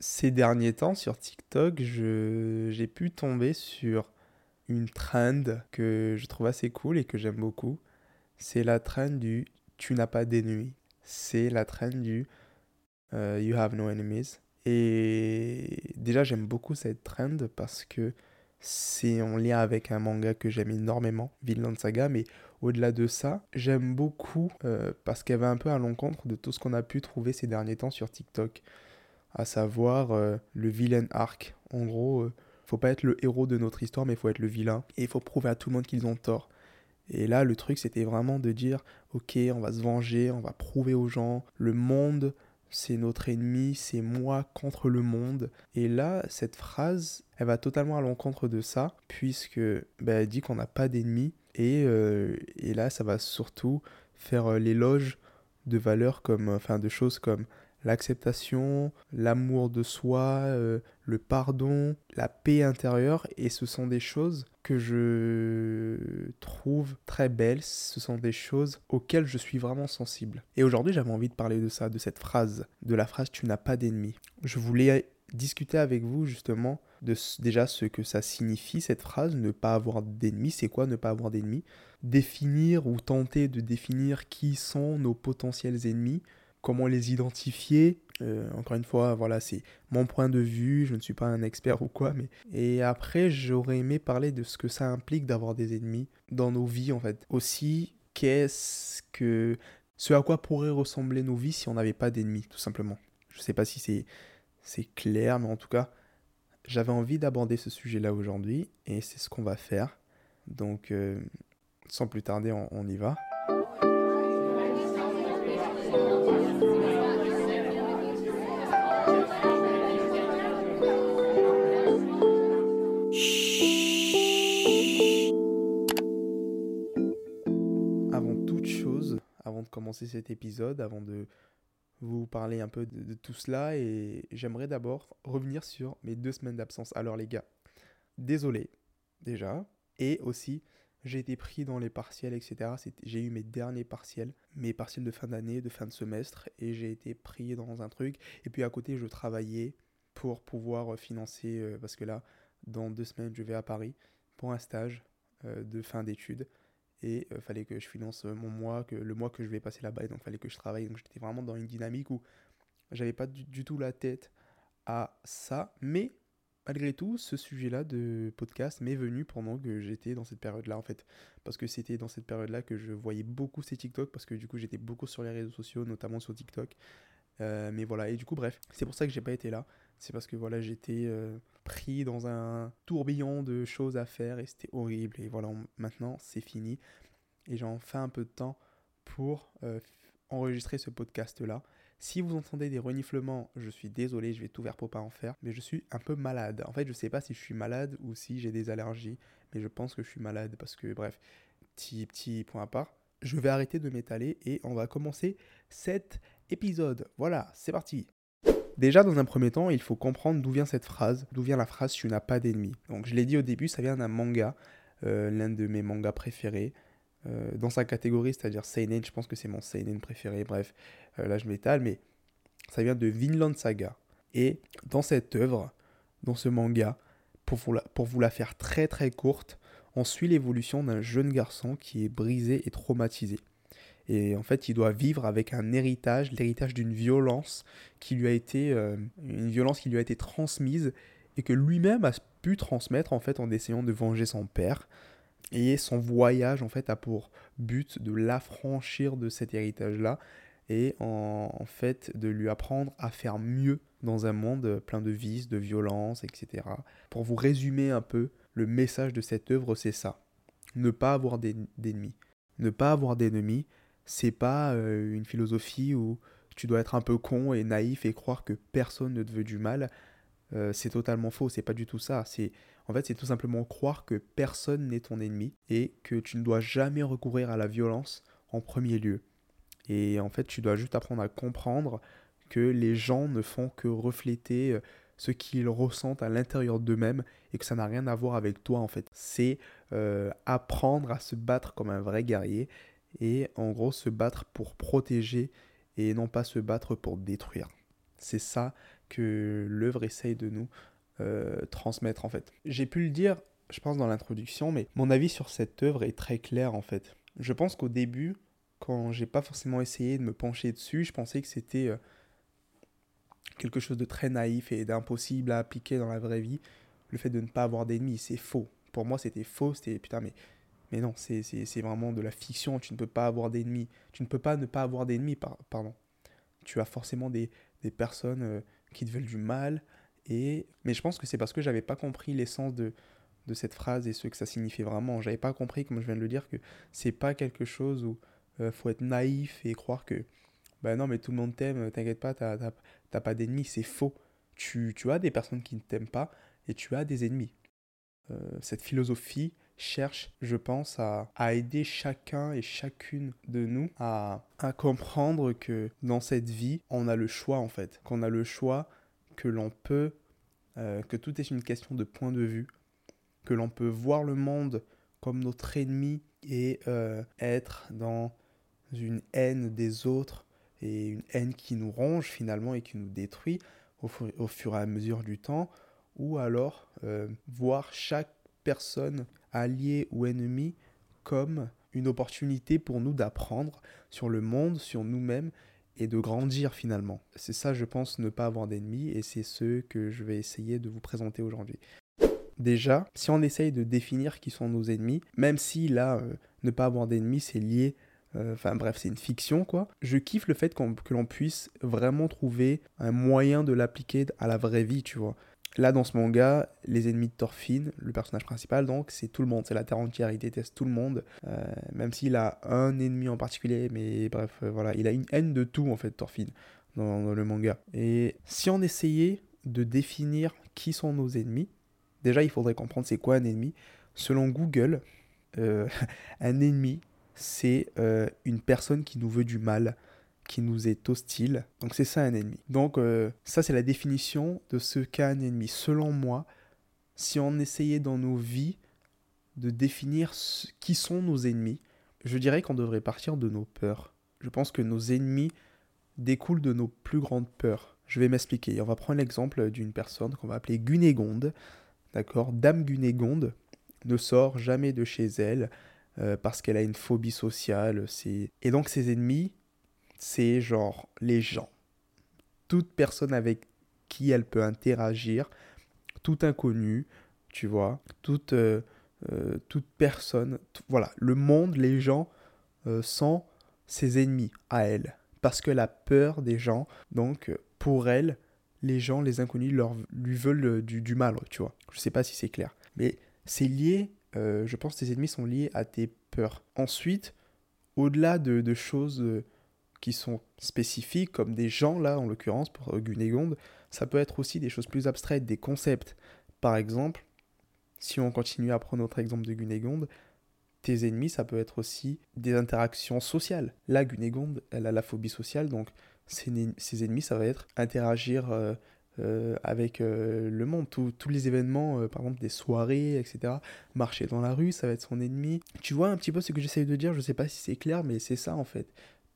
Ces derniers temps sur TikTok, j'ai pu tomber sur une trend que je trouve assez cool et que j'aime beaucoup. C'est la trend du tu n'as pas d'ennemis. C'est la trend du euh, you have no enemies. Et déjà, j'aime beaucoup cette trend parce que c'est en lien avec un manga que j'aime énormément, Vinland Saga, mais au-delà de ça, j'aime beaucoup euh, parce qu'elle va un peu à l'encontre de tout ce qu'on a pu trouver ces derniers temps sur TikTok, à savoir euh, le vilain arc. En gros, euh, faut pas être le héros de notre histoire, mais il faut être le vilain, et il faut prouver à tout le monde qu'ils ont tort. Et là, le truc, c'était vraiment de dire, ok, on va se venger, on va prouver aux gens, le monde c'est notre ennemi, c'est moi contre le monde. Et là, cette phrase, elle va totalement à l'encontre de ça, puisque bah, elle dit qu'on n'a pas d'ennemis. Et, euh, et, là, ça va surtout faire l'éloge de valeurs comme, enfin, de choses comme l'acceptation, l'amour de soi, euh, le pardon, la paix intérieure. Et ce sont des choses que je trouve très belles. Ce sont des choses auxquelles je suis vraiment sensible. Et aujourd'hui, j'avais envie de parler de ça, de cette phrase, de la phrase tu n'as pas d'ennemis. Je voulais discuter avec vous justement de déjà ce que ça signifie cette phrase, ne pas avoir d'ennemis, c'est quoi ne pas avoir d'ennemis? Définir ou tenter de définir qui sont nos potentiels ennemis, comment les identifier. Euh, encore une fois, voilà, c'est mon point de vue, je ne suis pas un expert ou quoi, mais... Et après, j'aurais aimé parler de ce que ça implique d'avoir des ennemis dans nos vies, en fait. Aussi, qu'est-ce que... Ce à quoi pourraient ressembler nos vies si on n'avait pas d'ennemis, tout simplement. Je ne sais pas si c'est, c'est clair, mais en tout cas, j'avais envie d'aborder ce sujet-là aujourd'hui, et c'est ce qu'on va faire. Donc, euh, sans plus tarder, on y va. Cet épisode, avant de vous parler un peu de, tout cela, et j'aimerais d'abord revenir sur mes deux semaines d'absence. Alors les gars, désolé déjà, et aussi j'ai été pris dans les partiels, etc. J'ai eu mes derniers partiels, mes partiels de fin d'année, de fin de semestre, et j'ai été pris dans un truc. Et puis à côté, je travaillais pour pouvoir financer, euh, parce que là, dans deux semaines, je vais à Paris pour un stage euh, de fin d'études et euh, fallait que je finance euh, mon mois, que, le mois que je vais passer là-bas, et donc fallait que je travaille. Donc j'étais vraiment dans une dynamique où j'avais pas du, tout la tête à ça, mais malgré tout, ce sujet-là de podcast m'est venu pendant que j'étais dans cette période-là, en fait. Parce que c'était dans cette période-là que je voyais beaucoup ces TikTok, parce que du coup, j'étais beaucoup sur les réseaux sociaux, notamment sur TikTok. Euh, mais voilà, et du coup, bref, c'est pour ça que j'ai pas été là. C'est parce que voilà, j'étais pris dans un tourbillon de choses à faire et c'était horrible. Et voilà, maintenant c'est fini. Et j'ai enfin un peu de temps pour euh, enregistrer ce podcast-là. Si vous entendez des reniflements, je suis désolé, je vais tout faire pour pas en faire, mais je suis un peu malade. En fait, je sais pas si je suis malade ou si j'ai des allergies, mais je pense que je suis malade parce que, bref, petit, petit point à part. Je vais arrêter de m'étaler et on va commencer cet épisode. Voilà, c'est parti. Déjà, dans un premier temps, il faut comprendre d'où vient cette phrase, d'où vient la phrase tu n'as pas d'ennemis. Donc, je l'ai dit au début, ça vient d'un manga, euh, l'un de mes mangas préférés. Euh, dans sa catégorie, c'est-à-dire Seinen, je pense que c'est mon Seinen préféré. Bref, euh, là je m'étale, mais ça vient de Vinland Saga. Et dans cette œuvre, dans ce manga, pour vous la, pour vous la faire très très courte, on suit l'évolution d'un jeune garçon qui est brisé et traumatisé. Et en fait, il doit vivre avec un héritage, l'héritage d'une violence qui lui a été, euh, une violence qui lui a été transmise et que lui-même a pu transmettre en fait en essayant de venger son père. Et son voyage en fait a pour but de l'affranchir de cet héritage-là et en, fait de lui apprendre à faire mieux dans un monde plein de vices, de violence, etc. Pour vous résumer un peu, le message de cette œuvre, c'est ça. Ne pas avoir d'ennemis. Ne pas avoir d'ennemis, c'est pas euh, une philosophie où tu dois être un peu con et naïf et croire que personne ne te veut du mal. Euh, c'est totalement faux, c'est pas du tout ça. C'est en fait c'est tout simplement croire que personne n'est ton ennemi et que tu ne dois jamais recourir à la violence en premier lieu. Et en fait, tu dois juste apprendre à comprendre que les gens ne font que refléter euh, ce qu'ils ressentent à l'intérieur d'eux-mêmes et que ça n'a rien à voir avec toi en fait. C'est apprendre à se battre comme un vrai guerrier et en gros se battre pour protéger et non pas se battre pour détruire. C'est ça que l'œuvre essaye de nous euh, transmettre en fait. J'ai pu le dire, je pense, dans l'introduction, mais mon avis sur cette œuvre est très clair en fait. Je pense qu'au début, quand j'ai pas forcément essayé de me pencher dessus, je pensais que c'était euh, quelque chose de très naïf et d'impossible à appliquer dans la vraie vie. Le fait de ne pas avoir d'ennemis, c'est faux. Pour moi, c'était faux. C'était putain, mais, mais non, c'est vraiment de la fiction. Tu ne peux pas avoir d'ennemis. Tu ne peux pas ne pas avoir d'ennemis, pardon. Tu as forcément des, des personnes euh, qui te veulent du mal. Et... Mais je pense que c'est parce que j'avais pas compris l'essence de, de cette phrase et ce que ça signifiait vraiment. J'avais pas compris, comme je viens de le dire, que c'est pas quelque chose où euh, faut être naïf et croire que bah non, mais tout le monde t'aime, t'inquiète pas, t'as pas d'ennemis, c'est faux. Tu, tu, as des personnes qui ne t'aiment pas et tu as des ennemis. Euh, cette philosophie cherche, je pense, à, aider chacun et chacune de nous à, comprendre que dans cette vie, on a le choix en fait, qu'on a le choix, que l'on peut, euh, que tout est une question de point de vue, que l'on peut voir le monde comme notre ennemi et euh, être dans une haine des autres et une haine qui nous ronge finalement et qui nous détruit au, au fur et à mesure du temps, ou alors euh, voir chaque personne alliée ou ennemie comme une opportunité pour nous d'apprendre sur le monde, sur nous-mêmes et de grandir finalement. C'est ça, je pense, ne pas avoir d'ennemis et c'est ce que je vais essayer de vous présenter aujourd'hui. Déjà, si on essaye de définir qui sont nos ennemis, même si là, euh, ne pas avoir d'ennemis, c'est lié euh, enfin bref, c'est une fiction quoi. Je kiffe le fait que l'on puisse vraiment trouver un moyen de l'appliquer à la vraie vie, tu vois. Là, dans ce manga, les ennemis de Thorfinn, le personnage principal, donc, c'est tout le monde, c'est la terre entière, il déteste tout le monde, euh, même s'il a un ennemi en particulier, mais bref, euh, voilà, il a une haine de tout, en fait, Thorfinn, dans, le manga. Et si on essayait de définir qui sont nos ennemis, déjà, il faudrait comprendre c'est quoi un ennemi. Selon Google, un ennemi, c'est euh, une personne qui nous veut du mal, qui nous est hostile. Donc c'est ça un ennemi. Donc euh, ça c'est la définition de ce qu'est un ennemi. Selon moi, si on essayait dans nos vies de définir qui sont nos ennemis, je dirais qu'on devrait partir de nos peurs. Je pense que nos ennemis découlent de nos plus grandes peurs. Je vais m'expliquer. On va prendre l'exemple d'une personne qu'on va appeler Gunégonde. D'accord? Dame Gunégonde ne sort jamais de chez elle. Euh, parce qu'elle a une phobie sociale. Et donc ses ennemis, c'est genre les gens. Toute personne avec qui elle peut interagir, tout inconnu, tu vois, toute, euh, euh, toute personne, voilà, le monde, les gens sont ses ennemis à elle. Parce qu'elle a peur des gens, donc pour elle, les gens, les inconnus, leur, lui veulent du, du mal, tu vois. Je sais pas si c'est clair. Mais c'est lié euh, je pense que tes ennemis sont liés à tes peurs. Ensuite, au-delà de, choses euh, qui sont spécifiques, comme des gens, là, en l'occurrence, pour euh, Gunégonde, ça peut être aussi des choses plus abstraites, des concepts. Par exemple, si on continue à prendre notre exemple de Gunégonde, tes ennemis, ça peut être aussi des interactions sociales. Là, Gunégonde, elle a la phobie sociale, donc ses, ennemis, ça va être interagir euh, avec euh, le monde. tous les événements, par exemple des soirées, etc. Marcher dans la rue, ça va être son ennemi. Tu vois un petit peu ce que j'essaye de dire, je sais pas si c'est clair, mais c'est ça en fait.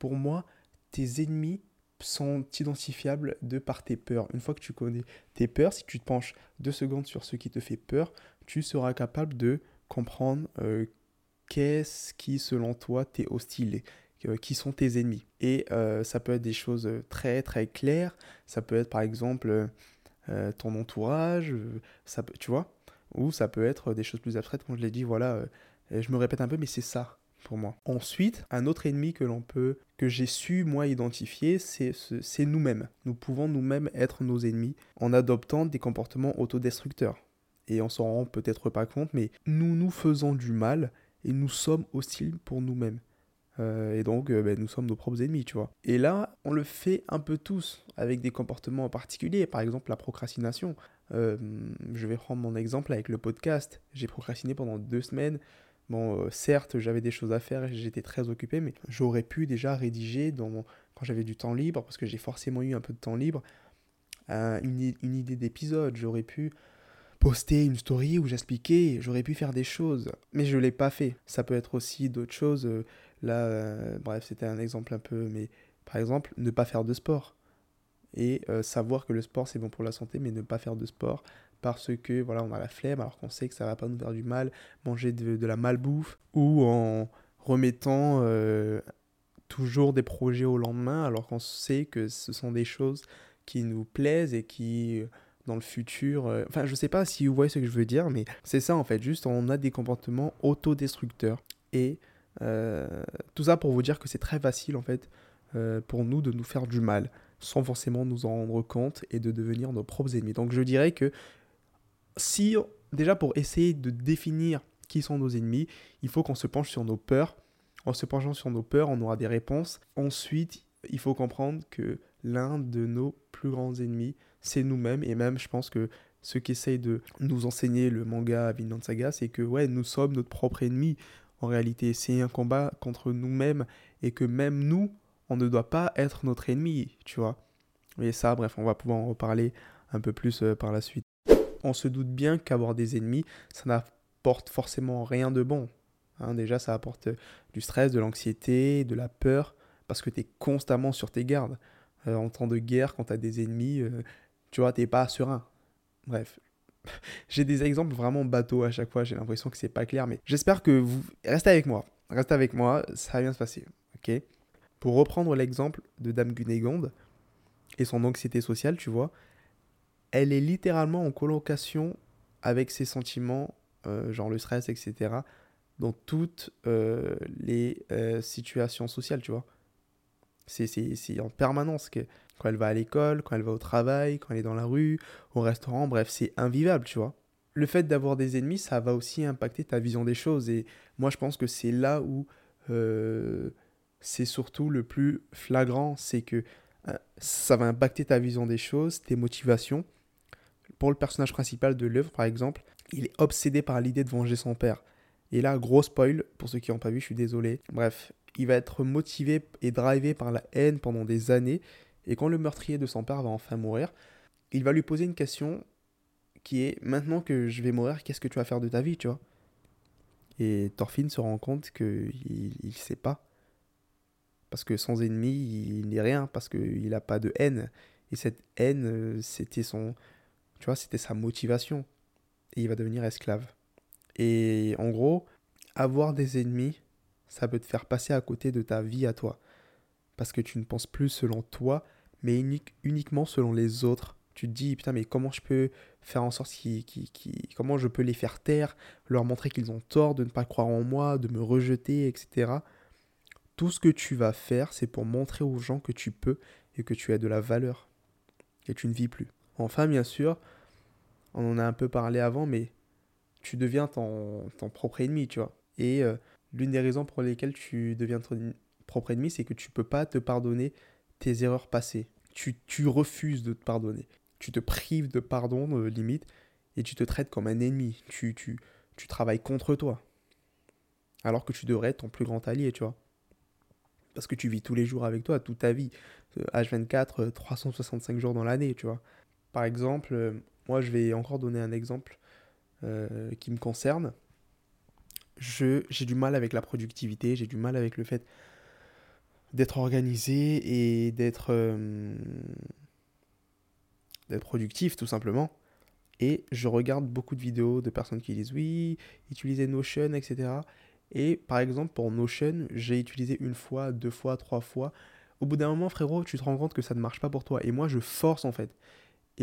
Pour moi, tes ennemis sont identifiables de par tes peurs. Une fois que tu connais tes peurs, si tu te penches deux secondes sur ce qui te fait peur, tu seras capable de comprendre qu'est-ce qui, selon toi, t'est hostile qui sont tes ennemis. Et euh, ça peut être des choses très très claires, ça peut être par exemple euh, ton entourage, ça peut, tu vois, ou ça peut être des choses plus abstraites, comme je l'ai dit, voilà, euh, je me répète un peu, mais c'est ça pour moi. Ensuite, un autre ennemi que l'on peut, que j'ai su moi identifier, c'est nous-mêmes. Nous pouvons nous-mêmes être nos ennemis en adoptant des comportements autodestructeurs. Et on s'en rend peut-être pas compte, mais nous nous faisons du mal et nous sommes hostiles pour nous-mêmes. Euh, et donc, euh, ben, nous sommes nos propres ennemis, tu vois. Et là, on le fait un peu tous, avec des comportements en. Par exemple, la procrastination. Euh, je vais prendre mon exemple avec le podcast. J'ai procrastiné pendant deux semaines. Bon, certes, j'avais des choses à faire et j'étais très occupé, mais j'aurais pu déjà rédiger quand j'avais du temps libre, parce que j'ai forcément eu un peu de temps libre, une, une idée d'épisode. J'aurais pu poster une story où j'expliquais, j'aurais pu faire des choses, mais je ne l'ai pas fait. Ça peut être aussi d'autres choses. Là, euh, bref, c'était un exemple un peu, mais par exemple, ne pas faire de sport. et euh, savoir que le sport c'est bon pour la santé, mais ne pas faire de sport parce que voilà, on a la flemme alors qu'on sait que ça va pas nous faire du mal, manger de, la malbouffe ou en remettant euh, toujours des projets au lendemain alors qu'on sait que ce sont des choses qui nous plaisent et qui dans le futur. Euh, enfin, je sais pas si vous voyez ce que je veux dire, mais c'est ça en fait. Juste, on a des comportements autodestructeurs. Et tout ça pour vous dire que c'est très facile en fait pour nous de nous faire du mal sans forcément nous en rendre compte et de devenir nos propres ennemis. Donc je dirais que si, déjà pour essayer de définir qui sont nos ennemis, il faut qu'on se penche sur nos peurs. En se penchant sur nos peurs, on aura des réponses. Ensuite, il faut comprendre que l'un de nos plus grands ennemis, c'est nous-mêmes. Et même, je pense que ce qu'essaye de nous enseigner le manga Vinland Saga, c'est que ouais, nous sommes notre propre ennemi. En réalité, c'est un combat contre nous-mêmes et que même nous, on ne doit pas être notre ennemi, tu vois. Et ça, bref, on va pouvoir en reparler un peu plus euh, par la suite. On se doute bien qu'avoir des ennemis, ça n'apporte forcément rien de bon. Hein. déjà, ça apporte du stress, de l'anxiété, de la peur, parce que tu es constamment sur tes gardes. Euh, en temps de guerre, quand tu as des ennemis, euh, tu vois, t'es pas serein. Bref, j'ai des exemples vraiment bateaux à chaque fois, j'ai l'impression que c'est pas clair, mais j'espère que vous... Restez avec moi, restez avec moi, ça va bien se passer, ok? Pour reprendre l'exemple de Dame Gunégonde et son anxiété sociale, tu vois, elle est littéralement en colocation avec ses sentiments, euh, genre le stress, etc., dans toutes euh, les euh, situations sociales, tu vois. C'est en permanence que quand elle va à l'école, quand elle va au travail, quand elle est dans la rue, au restaurant, bref, c'est invivable, tu vois. Le fait d'avoir des ennemis, ça va aussi impacter ta vision des choses. Et moi, je pense que c'est là où c'est surtout le plus flagrant, c'est que ça va impacter ta vision des choses, tes motivations. Pour le personnage principal de l'œuvre, par exemple, il est obsédé par l'idée de venger son père. Et là, gros spoil, pour ceux qui n'ont pas vu, je suis désolé. Bref, il va être motivé et drivé par la haine pendant des années. Et quand le meurtrier de son père va enfin mourir, il va lui poser une question qui est maintenant que je vais mourir, qu'est-ce que tu vas faire de ta vie, tu vois? Et Thorfinn se rend compte qu'il ne sait pas. Parce que sans ennemi, il n'est rien, parce qu'il n'a pas de haine. Et cette haine, euh, c'était son. Tu vois, c'était sa motivation. Et il va devenir esclave. Et en gros, avoir des ennemis, ça peut te faire passer à côté de ta vie à toi. Parce que tu ne penses plus selon toi, mais uniquement selon les autres. Tu te dis, putain, mais comment je peux faire en sorte qu'ils. comment je peux les faire taire, leur montrer qu'ils ont tort de ne pas croire en moi, de me rejeter, etc. Tout ce que tu vas faire, c'est pour montrer aux gens que tu peux et que tu as de la valeur. Et tu ne vis plus. Enfin, bien sûr, on en a un peu parlé avant, mais tu deviens ton, propre ennemi, tu vois. Et euh, l'une des raisons pour lesquelles tu deviens ton propre ennemi, c'est que tu ne peux pas te pardonner tes erreurs passées. Tu, tu, refuses de te pardonner. Tu te prives de pardon, de limite, et tu te traites comme un ennemi. Tu, tu, tu travailles contre toi. Alors que tu devrais être ton plus grand allié, tu vois parce que tu vis tous les jours avec toi, toute ta vie. H24, euh, 365 euh, jours dans l'année, tu vois. Par exemple, euh, moi je vais encore donner un exemple qui me concerne. J'ai du mal avec la productivité, j'ai du mal avec le fait d'être organisé et d'être d'être productif tout simplement. Et je regarde beaucoup de vidéos de personnes qui disent oui, utilisez Notion, etc. Et par exemple, pour Notion, j'ai utilisé une fois, deux fois, trois fois. Au bout d'un moment, frérot, tu te rends compte que ça ne marche pas pour toi. Et moi, je force en fait.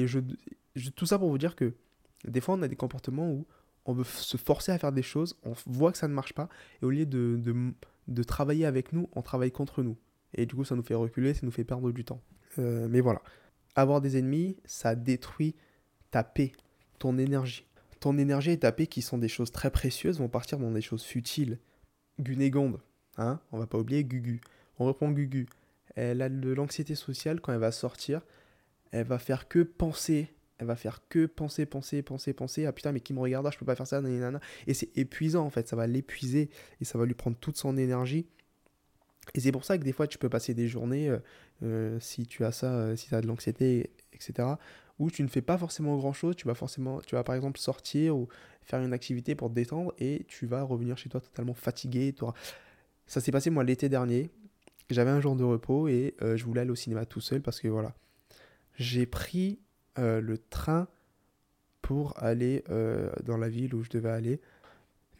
Et tout ça pour vous dire que des fois, on a des comportements où on veut se forcer à faire des choses, on voit que ça ne marche pas, et au lieu de, de, travailler avec nous, on travaille contre nous. Et du coup, ça nous fait reculer, ça nous fait perdre du temps. Euh, mais voilà. Avoir des ennemis, ça détruit ta paix, ton énergie ton énergie et ta paix, qui sont des choses très précieuses, vont partir dans des choses futiles. Gunégonde, hein, on va pas oublier Gugu. On reprend Gugu. Elle a de l'anxiété sociale quand elle va sortir. Elle va faire que penser. Elle va faire que penser, penser, penser, penser. Ah putain, mais qui me regarde, je peux pas faire ça, nanana. Et c'est épuisant en fait, ça va l'épuiser et ça va lui prendre toute son énergie. Et c'est pour ça que des fois, tu peux passer des journées, euh, euh, si tu as ça, euh, si tu as de l'anxiété, etc., où tu ne fais pas forcément grand chose, tu vas forcément, tu vas par exemple sortir ou faire une activité pour te détendre et tu vas revenir chez toi totalement fatigué. Ça s'est passé moi l'été dernier, j'avais un jour de repos et je voulais aller au cinéma tout seul parce que voilà, j'ai pris euh, le train pour aller euh, dans la ville où je devais aller.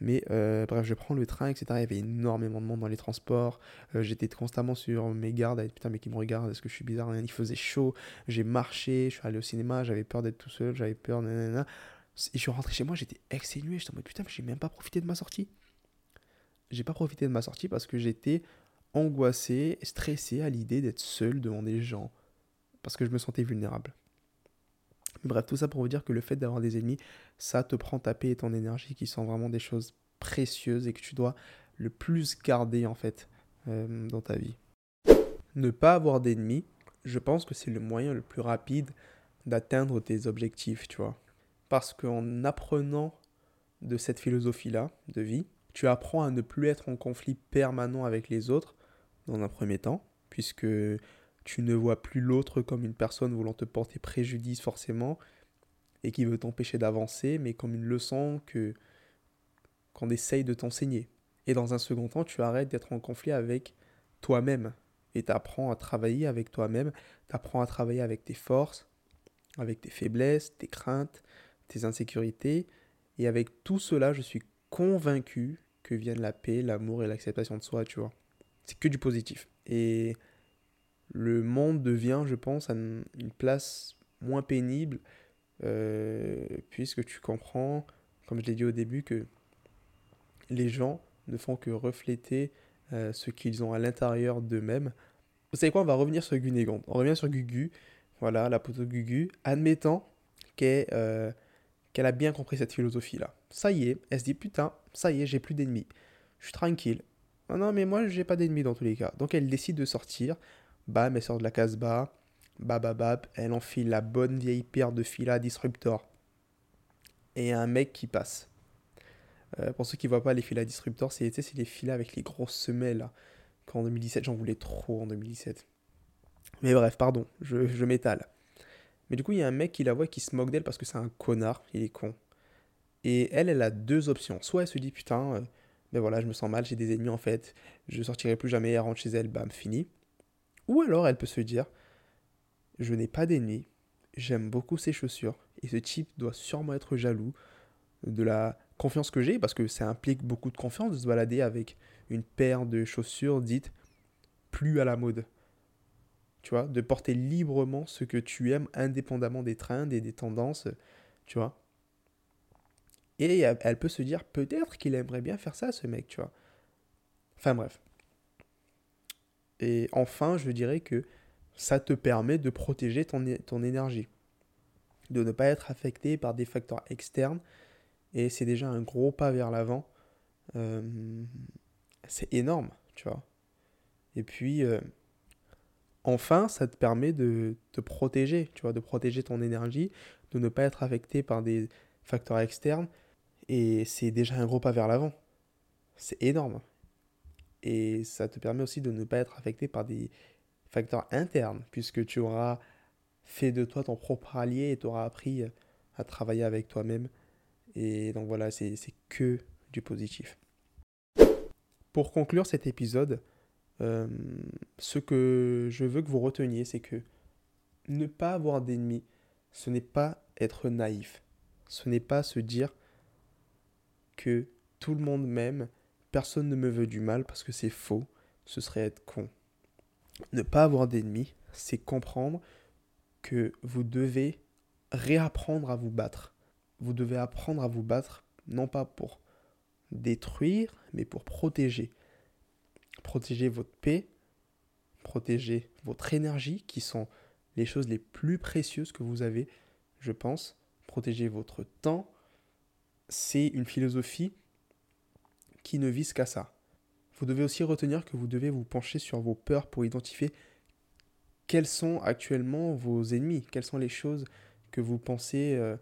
Mais euh, bref, je prends le train, etc. Il y avait énormément de monde dans les transports. J'étais constamment sur mes gardes. Putain, mais qui me regarde Est-ce que je suis bizarre Il faisait chaud. J'ai marché. Je suis allé au cinéma. J'avais peur d'être tout seul. J'avais peur. Nanana. Et je suis rentré chez moi. J'étais exténué. J'étais en mode putain, mais j'ai même pas profité de ma sortie. J'ai pas profité de ma sortie parce que j'étais angoissé, stressé à l'idée d'être seul devant des gens. Parce que je me sentais vulnérable. Bref, tout ça pour vous dire que le fait d'avoir des ennemis, ça te prend ta paix et ton énergie qui sont vraiment des choses précieuses et que tu dois le plus garder en fait euh, dans ta vie. Ne pas avoir d'ennemis, je pense que c'est le moyen le plus rapide d'atteindre tes objectifs, tu vois. Parce qu'en apprenant de cette philosophie-là de vie, tu apprends à ne plus être en conflit permanent avec les autres, dans un premier temps, puisque tu ne vois plus l'autre comme une personne voulant te porter préjudice forcément et qui veut t'empêcher d'avancer, mais comme une leçon que qu'on essaye de t'enseigner. Et dans un second temps, tu arrêtes d'être en conflit avec toi-même et tu apprends à travailler avec toi-même, tu apprends à travailler avec tes forces, avec tes faiblesses, tes craintes, tes insécurités. Et avec tout cela, je suis convaincu que viennent la paix, l'amour et l'acceptation de soi, tu vois. C'est que du positif. Et le monde devient, je pense, une place moins pénible, euh, puisque tu comprends, comme je l'ai dit au début, que les gens ne font que refléter euh, ce qu'ils ont à l'intérieur d'eux-mêmes. Vous savez quoi, on va revenir sur Gunégonde. On revient sur Gugu, voilà, la poteau Gugu, admettant euh, qu'elle a bien compris cette philosophie-là. Ça y est, elle se dit, putain, ça y est, j'ai plus d'ennemis. Je suis tranquille. Non, non, mais moi, j'ai pas d'ennemis dans tous les cas. Donc elle décide de sortir Bam, elle sort de la Casbah. Bababab, elle enfile la bonne vieille paire de fila disruptor. Et un mec qui passe. Euh, pour ceux qui ne voient pas les filas disruptor, c'est les filas avec les grosses semelles. Qu'en 2017, j'en voulais trop en 2017. Mais bref, pardon, je, m'étale. Mais du coup, il y a un mec qui la voit qui se moque d'elle parce que c'est un connard, il est con. Et elle, elle a deux options. Soit elle se dit, putain, euh, ben voilà, je me sens mal, j'ai des ennemis en fait, je sortirai plus jamais, elle rentre chez elle, bam, fini. Ou alors elle peut se dire, je n'ai pas d'ennemis, j'aime beaucoup ces chaussures, et ce type doit sûrement être jaloux de la confiance que j'ai, parce que ça implique beaucoup de confiance de se balader avec une paire de chaussures dites plus à la mode. Tu vois, de porter librement ce que tu aimes indépendamment des trends et des tendances, tu vois. Et elle peut se dire peut-être qu'il aimerait bien faire ça, ce mec, tu vois. Enfin bref. Et enfin, je dirais que ça te permet de protéger ton, ton énergie, de ne pas être affecté par des facteurs externes. Et c'est déjà un gros pas vers l'avant. Euh, c'est énorme, tu vois. Et puis, euh, enfin, ça te permet de te protéger, tu vois, de protéger ton énergie, de ne pas être affecté par des facteurs externes. Et c'est déjà un gros pas vers l'avant. C'est énorme. Et ça te permet aussi de ne pas être affecté par des facteurs internes, puisque tu auras fait de toi ton propre allié et tu auras appris à travailler avec toi-même. Et donc voilà, c'est que du positif. Pour conclure cet épisode, euh, ce que je veux que vous reteniez, c'est que ne pas avoir d'ennemis, ce n'est pas être naïf. Ce n'est pas se dire que tout le monde m'aime Personne ne me veut du mal parce que c'est faux, ce serait être con. Ne pas avoir d'ennemis, c'est comprendre que vous devez réapprendre à vous battre. Vous devez apprendre à vous battre, non pas pour détruire, mais pour protéger. Protéger votre paix, protéger votre énergie, qui sont les choses les plus précieuses que vous avez, je pense. Protéger votre temps, c'est une philosophie qui ne vise qu'à ça. Vous devez aussi retenir que vous devez vous pencher sur vos peurs pour identifier quels sont actuellement vos ennemis, quelles sont les choses que vous pensez, euh,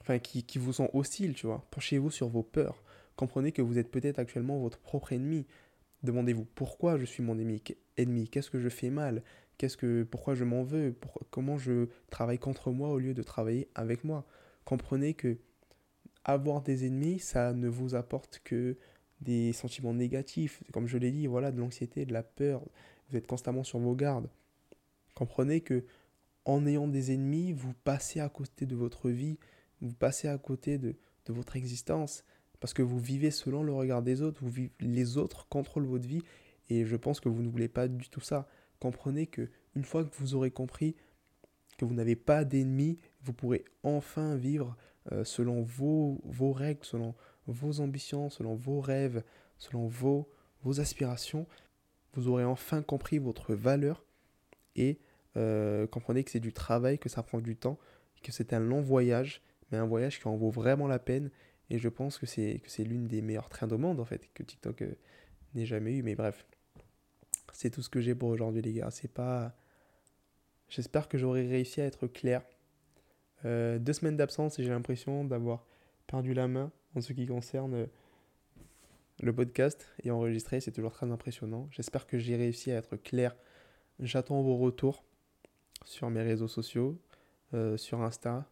enfin qui, qui, vous sont hostiles, tu vois. Penchez-vous sur vos peurs. Comprenez que vous êtes peut-être actuellement votre propre ennemi. Demandez-vous pourquoi je suis mon ennemi, qu'est-ce que je fais mal, qu'est-ce que, pourquoi je m'en veux, comment je travaille contre moi au lieu de travailler avec moi. Comprenez que avoir des ennemis, ça ne vous apporte que des sentiments négatifs. Comme je l'ai dit, voilà, de l'anxiété, de la peur. Vous êtes constamment sur vos gardes. Comprenez que en ayant des ennemis, vous passez à côté de votre vie, vous passez à côté de, de votre existence, parce que vous vivez selon le regard des autres, vous vivez, les autres contrôlent votre vie, et je pense que vous ne voulez pas du tout ça. Comprenez que une fois que vous aurez compris que vous n'avez pas d'ennemis, vous pourrez enfin vivre euh, selon vos, vos règles, selon vos ambitions, selon vos rêves, selon vos, aspirations. Vous aurez enfin compris votre valeur et euh, comprenez que c'est du travail, que ça prend du temps, que c'est un long voyage, mais un voyage qui en vaut vraiment la peine. Et je pense que c'est, que c'est l'une des meilleures trains au monde, en fait, que TikTok euh, n'ait jamais eu. Mais bref, c'est tout ce que j'ai pour aujourd'hui, les gars. C'est pas. J'espère que j'aurai réussi à être clair. Euh, deux semaines d'absence et j'ai l'impression d'avoir perdu la main en ce qui concerne euh, le podcast et enregistrer. C'est toujours très impressionnant. J'espère que j'ai réussi à être clair. J'attends vos retours sur mes réseaux sociaux, euh, sur Insta.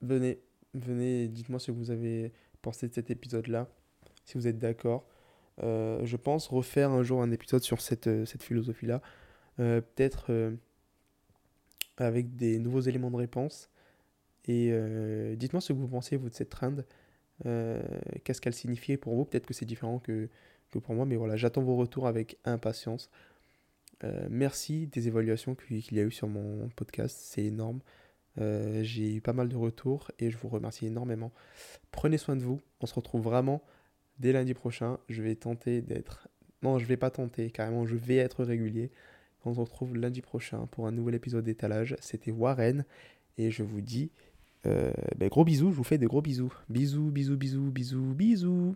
venez, venez, dites-moi ce que vous avez pensé de cet épisode-là, si vous êtes d'accord. je pense refaire un jour un épisode sur cette, cette philosophie-là. Peut-être avec des nouveaux éléments de réponse. Et euh, dites-moi ce que vous pensez, vous, de cette trend. Euh, qu'est-ce qu'elle signifiait pour vous? Peut-être que c'est différent que, que, pour moi, mais voilà, j'attends vos retours avec impatience. Euh, merci des évaluations qu'il y a eu sur mon podcast, c'est énorme. J'ai eu pas mal de retours et je vous remercie énormément. Prenez soin de vous, on se retrouve vraiment dès lundi prochain. Je vais tenter d'être... Non, je vais pas tenter, carrément, je vais être régulier. On se retrouve lundi prochain pour un nouvel épisode d'étalage. C'était Warren et je vous dis euh, ben, gros bisous, je vous fais des gros bisous. Bisous, bisous, bisous, bisous, bisous.